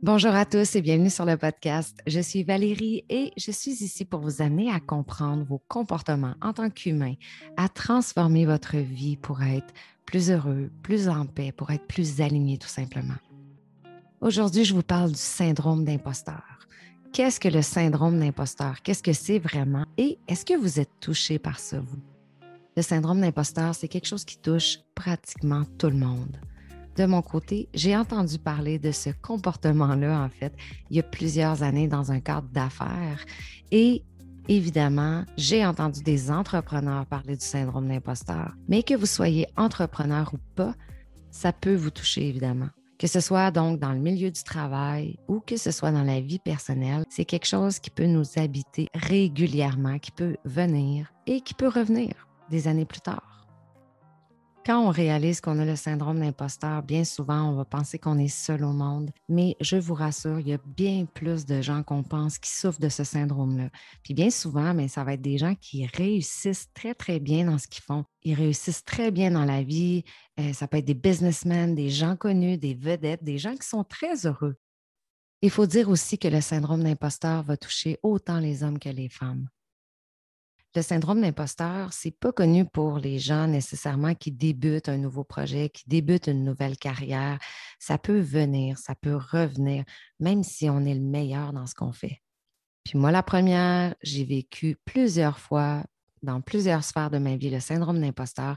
Bonjour à tous et bienvenue sur le podcast. Je suis Valérie et je suis ici pour vous amener à comprendre vos comportements en tant qu'humain, à transformer votre vie pour être plus heureux, plus en paix, pour être plus aligné tout simplement. Aujourd'hui, je vous parle du syndrome d'imposteur. Qu'est-ce que le syndrome d'imposteur? Qu'est-ce que c'est vraiment? Et est-ce que vous êtes touché par ça, vous? Le syndrome d'imposteur, c'est quelque chose qui touche pratiquement tout le monde. De mon côté, j'ai entendu parler de ce comportement-là, en fait, il y a plusieurs années dans un cadre d'affaires. Et évidemment, j'ai entendu des entrepreneurs parler du syndrome d'imposteur. Mais que vous soyez entrepreneur ou pas, ça peut vous toucher, évidemment. Que ce soit donc dans le milieu du travail ou que ce soit dans la vie personnelle, c'est quelque chose qui peut nous habiter régulièrement, qui peut venir et qui peut revenir des années plus tard. Quand on réalise qu'on a le syndrome d'imposteur, bien souvent, on va penser qu'on est seul au monde. Mais je vous rassure, il y a bien plus de gens qu'on pense qui souffrent de ce syndrome-là. Puis bien souvent, mais ça va être des gens qui réussissent très, très bien dans ce qu'ils font. Ils réussissent très bien dans la vie. Euh, ça peut être des businessmen, des gens connus, des vedettes, des gens qui sont très heureux. Il faut dire aussi que le syndrome d'imposteur va toucher autant les hommes que les femmes. Le syndrome d'imposteur, c'est pas connu pour les gens nécessairement qui débutent un nouveau projet, qui débutent une nouvelle carrière. Ça peut venir, ça peut revenir, même si on est le meilleur dans ce qu'on fait. Puis moi, la première, j'ai vécu plusieurs fois dans plusieurs sphères de ma vie le syndrome d'imposteur.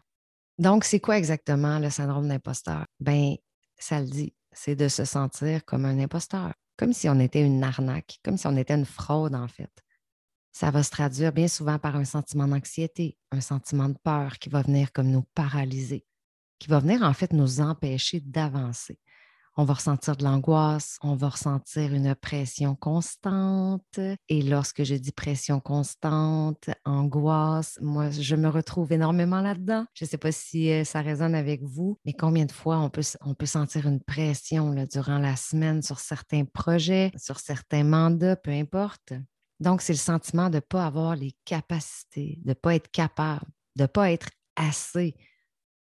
Donc, c'est quoi exactement le syndrome d'imposteur? Ben, ça le dit, c'est de se sentir comme un imposteur, comme si on était une arnaque, comme si on était une fraude en fait ça va se traduire bien souvent par un sentiment d'anxiété, un sentiment de peur qui va venir comme nous paralyser, qui va venir en fait nous empêcher d'avancer. On va ressentir de l'angoisse, on va ressentir une pression constante. Et lorsque je dis pression constante, angoisse, moi, je me retrouve énormément là-dedans. Je ne sais pas si euh, ça résonne avec vous, mais combien de fois on peut, on peut sentir une pression durant la semaine sur certains projets, sur certains mandats, peu importe? Donc, c'est le sentiment de ne pas avoir les capacités, de ne pas être capable, de ne pas être assez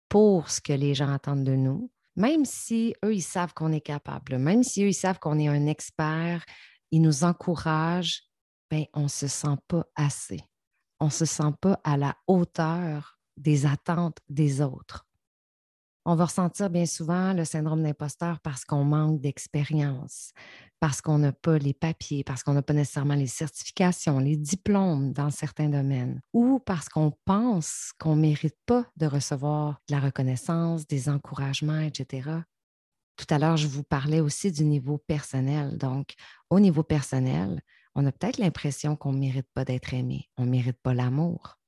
pour ce que les gens attendent de nous, même si eux, ils savent qu'on est capable, même si eux, ils savent qu'on est un expert, ils nous encouragent, bien, on ne se sent pas assez. On ne se sent pas à la hauteur des attentes des autres. On va ressentir bien souvent le syndrome d'imposteur parce qu'on manque d'expérience, parce qu'on n'a pas les papiers, parce qu'on n'a pas nécessairement les certifications, les diplômes dans certains domaines, ou parce qu'on pense qu'on ne mérite pas de recevoir de la reconnaissance, des encouragements, etc. Tout à l'heure, je vous parlais aussi du niveau personnel. Donc, au niveau personnel, on a peut-être l'impression qu'on ne mérite pas d'être aimé, on ne mérite pas l'amour.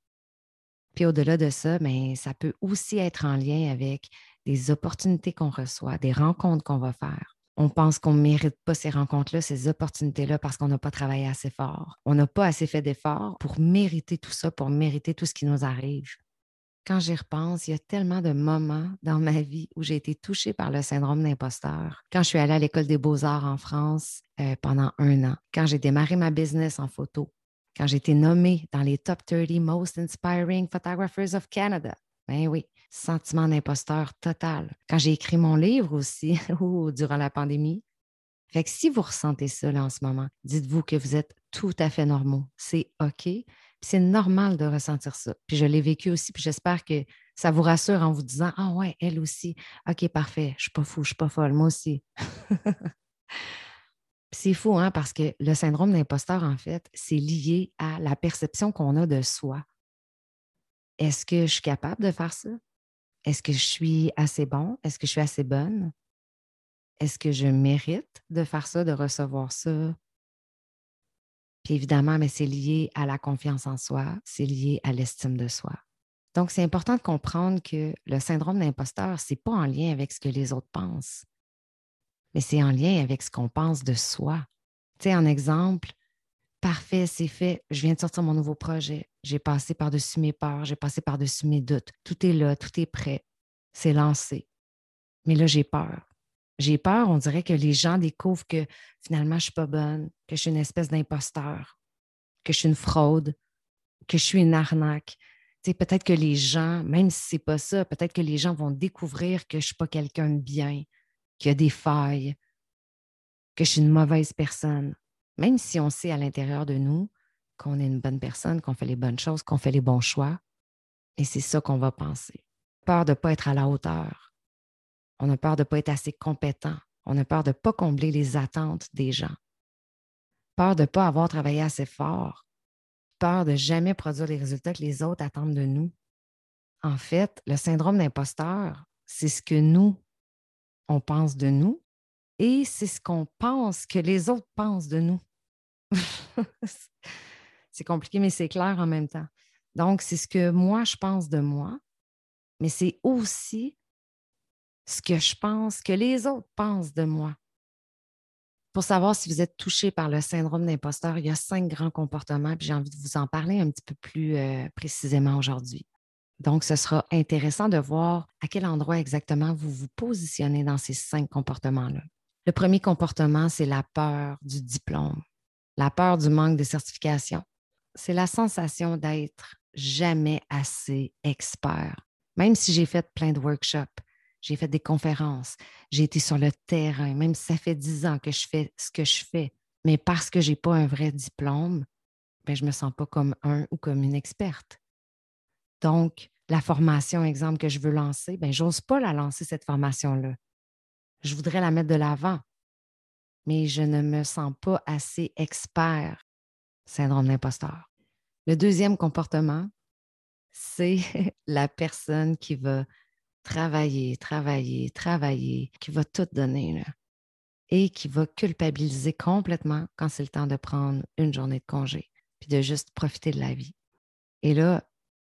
Puis au-delà de ça, mais ça peut aussi être en lien avec des opportunités qu'on reçoit, des rencontres qu'on va faire. On pense qu'on ne mérite pas ces rencontres-là, ces opportunités-là, parce qu'on n'a pas travaillé assez fort. On n'a pas assez fait d'efforts pour mériter tout ça, pour mériter tout ce qui nous arrive. Quand j'y repense, il y a tellement de moments dans ma vie où j'ai été touchée par le syndrome d'imposteur. Quand je suis allée à l'école des beaux-arts en France euh, pendant un an, quand j'ai démarré ma business en photo, quand j'ai été nommée dans les top 30 Most Inspiring Photographers of Canada. Ben oui, sentiment d'imposteur total. Quand j'ai écrit mon livre aussi, ou durant la pandémie. Fait que si vous ressentez ça en ce moment, dites-vous que vous êtes tout à fait normaux. C'est OK. C'est normal de ressentir ça. Puis je l'ai vécu aussi, puis j'espère que ça vous rassure en vous disant Ah ouais, elle aussi. OK, parfait. Je suis pas fou, je ne suis pas folle. Moi aussi. C'est fou, hein, parce que le syndrome d'imposteur, en fait, c'est lié à la perception qu'on a de soi. Est-ce que je suis capable de faire ça? Est-ce que je suis assez bon? Est-ce que je suis assez bonne? Est-ce que je mérite de faire ça, de recevoir ça? Puis évidemment, mais c'est lié à la confiance en soi, c'est lié à l'estime de soi. Donc, c'est important de comprendre que le syndrome d'imposteur, ce n'est pas en lien avec ce que les autres pensent mais c'est en lien avec ce qu'on pense de soi. Tu sais, en exemple, parfait, c'est fait, je viens de sortir mon nouveau projet, j'ai passé par-dessus mes peurs, j'ai passé par-dessus mes doutes, tout est là, tout est prêt, c'est lancé. Mais là, j'ai peur. J'ai peur, on dirait que les gens découvrent que finalement, je ne suis pas bonne, que je suis une espèce d'imposteur, que je suis une fraude, que je suis une arnaque. Tu peut-être que les gens, même si ce n'est pas ça, peut-être que les gens vont découvrir que je ne suis pas quelqu'un de bien, qu'il y a des failles. que je suis une mauvaise personne, même si on sait à l'intérieur de nous qu'on est une bonne personne, qu'on fait les bonnes choses, qu'on fait les bons choix. Et c'est ça qu'on va penser. Peur de ne pas être à la hauteur. On a peur de ne pas être assez compétent. On a peur de ne pas combler les attentes des gens. Peur de ne pas avoir travaillé assez fort. Peur de jamais produire les résultats que les autres attendent de nous. En fait, le syndrome d'imposteur, c'est ce que nous, on pense de nous et c'est ce qu'on pense que les autres pensent de nous. c'est compliqué, mais c'est clair en même temps. Donc, c'est ce que moi, je pense de moi, mais c'est aussi ce que je pense que les autres pensent de moi. Pour savoir si vous êtes touché par le syndrome d'imposteur, il y a cinq grands comportements, puis j'ai envie de vous en parler un petit peu plus euh, précisément aujourd'hui. Donc, ce sera intéressant de voir à quel endroit exactement vous vous positionnez dans ces cinq comportements-là. Le premier comportement, c'est la peur du diplôme, la peur du manque de certification. C'est la sensation d'être jamais assez expert. Même si j'ai fait plein de workshops, j'ai fait des conférences, j'ai été sur le terrain, même si ça fait dix ans que je fais ce que je fais, mais parce que je n'ai pas un vrai diplôme, ben, je ne me sens pas comme un ou comme une experte. Donc, la formation, exemple, que je veux lancer, ben, je n'ose pas la lancer, cette formation-là. Je voudrais la mettre de l'avant, mais je ne me sens pas assez expert. Syndrome d'imposteur. Le deuxième comportement, c'est la personne qui va travailler, travailler, travailler, qui va tout donner là, et qui va culpabiliser complètement quand c'est le temps de prendre une journée de congé, puis de juste profiter de la vie. Et là,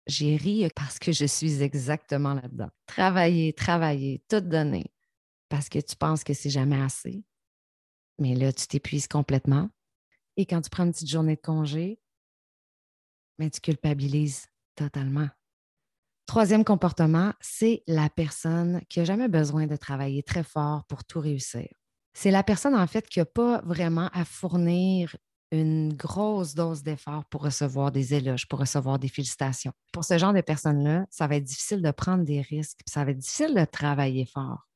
j'ai ri parce que je suis exactement là-dedans. Travailler, travailler, tout donner, parce que tu penses que c'est jamais assez. Mais là, tu t'épuises complètement. Et quand tu prends une petite journée de congé, mais tu culpabilises totalement. Troisième comportement, c'est la personne qui n'a jamais besoin de travailler très fort pour tout réussir. C'est la personne, en fait, qui n'a pas vraiment à fournir une grosse dose d'effort pour recevoir des éloges, pour recevoir des félicitations. Pour ce genre de personnes-là, ça va être difficile de prendre des risques, ça va être difficile de travailler fort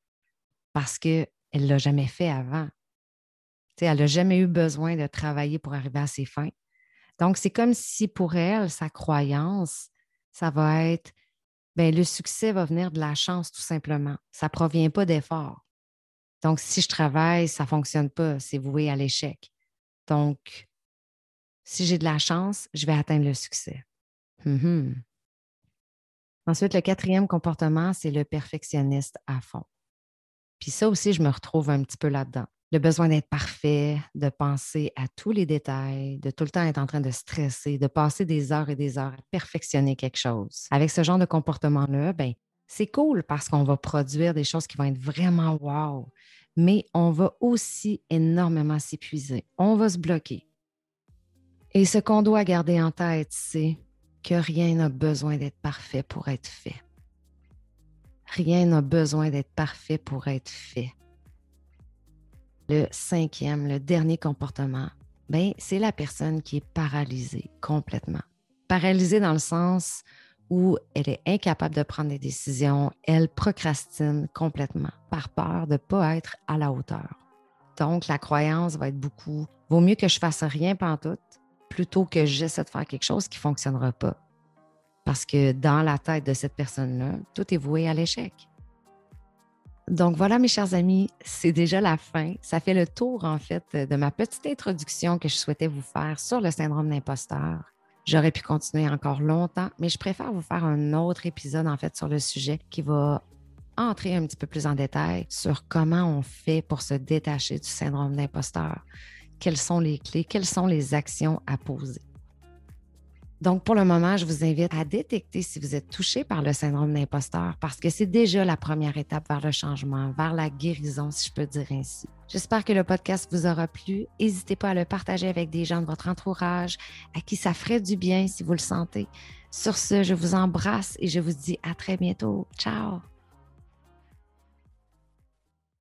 parce qu'elle ne l'a jamais fait avant. Elle n'a jamais eu besoin de travailler pour arriver à ses fins. Donc, c'est comme si pour elle, sa croyance, ça va être, ben, le succès va venir de la chance tout simplement. Ça ne provient pas d'effort. Donc, si je travaille, ça ne fonctionne pas, c'est voué à l'échec. Donc, si j'ai de la chance, je vais atteindre le succès. Mm-hmm. Ensuite, le quatrième comportement, c'est le perfectionniste à fond. Puis ça aussi, je me retrouve un petit peu là-dedans. Le besoin d'être parfait, de penser à tous les détails, de tout le temps être en train de stresser, de passer des heures et des heures à perfectionner quelque chose. Avec ce genre de comportement-là, ben, c'est cool parce qu'on va produire des choses qui vont être vraiment wow mais on va aussi énormément s'épuiser. On va se bloquer. Et ce qu'on doit garder en tête, c'est que rien n'a besoin d'être parfait pour être fait. Rien n'a besoin d'être parfait pour être fait. Le cinquième, le dernier comportement, ben, c'est la personne qui est paralysée complètement. Paralysée dans le sens où elle est incapable de prendre des décisions, elle procrastine complètement par peur de ne pas être à la hauteur. Donc, la croyance va être beaucoup, vaut mieux que je fasse rien tout, plutôt que j'essaie de faire quelque chose qui ne fonctionnera pas. Parce que dans la tête de cette personne-là, tout est voué à l'échec. Donc voilà, mes chers amis, c'est déjà la fin. Ça fait le tour, en fait, de ma petite introduction que je souhaitais vous faire sur le syndrome d'imposteur. J'aurais pu continuer encore longtemps, mais je préfère vous faire un autre épisode en fait sur le sujet qui va entrer un petit peu plus en détail sur comment on fait pour se détacher du syndrome d'imposteur. Quelles sont les clés, quelles sont les actions à poser? Donc, pour le moment, je vous invite à détecter si vous êtes touché par le syndrome d'imposteur parce que c'est déjà la première étape vers le changement, vers la guérison, si je peux dire ainsi. J'espère que le podcast vous aura plu. N'hésitez pas à le partager avec des gens de votre entourage à qui ça ferait du bien si vous le sentez. Sur ce, je vous embrasse et je vous dis à très bientôt. Ciao!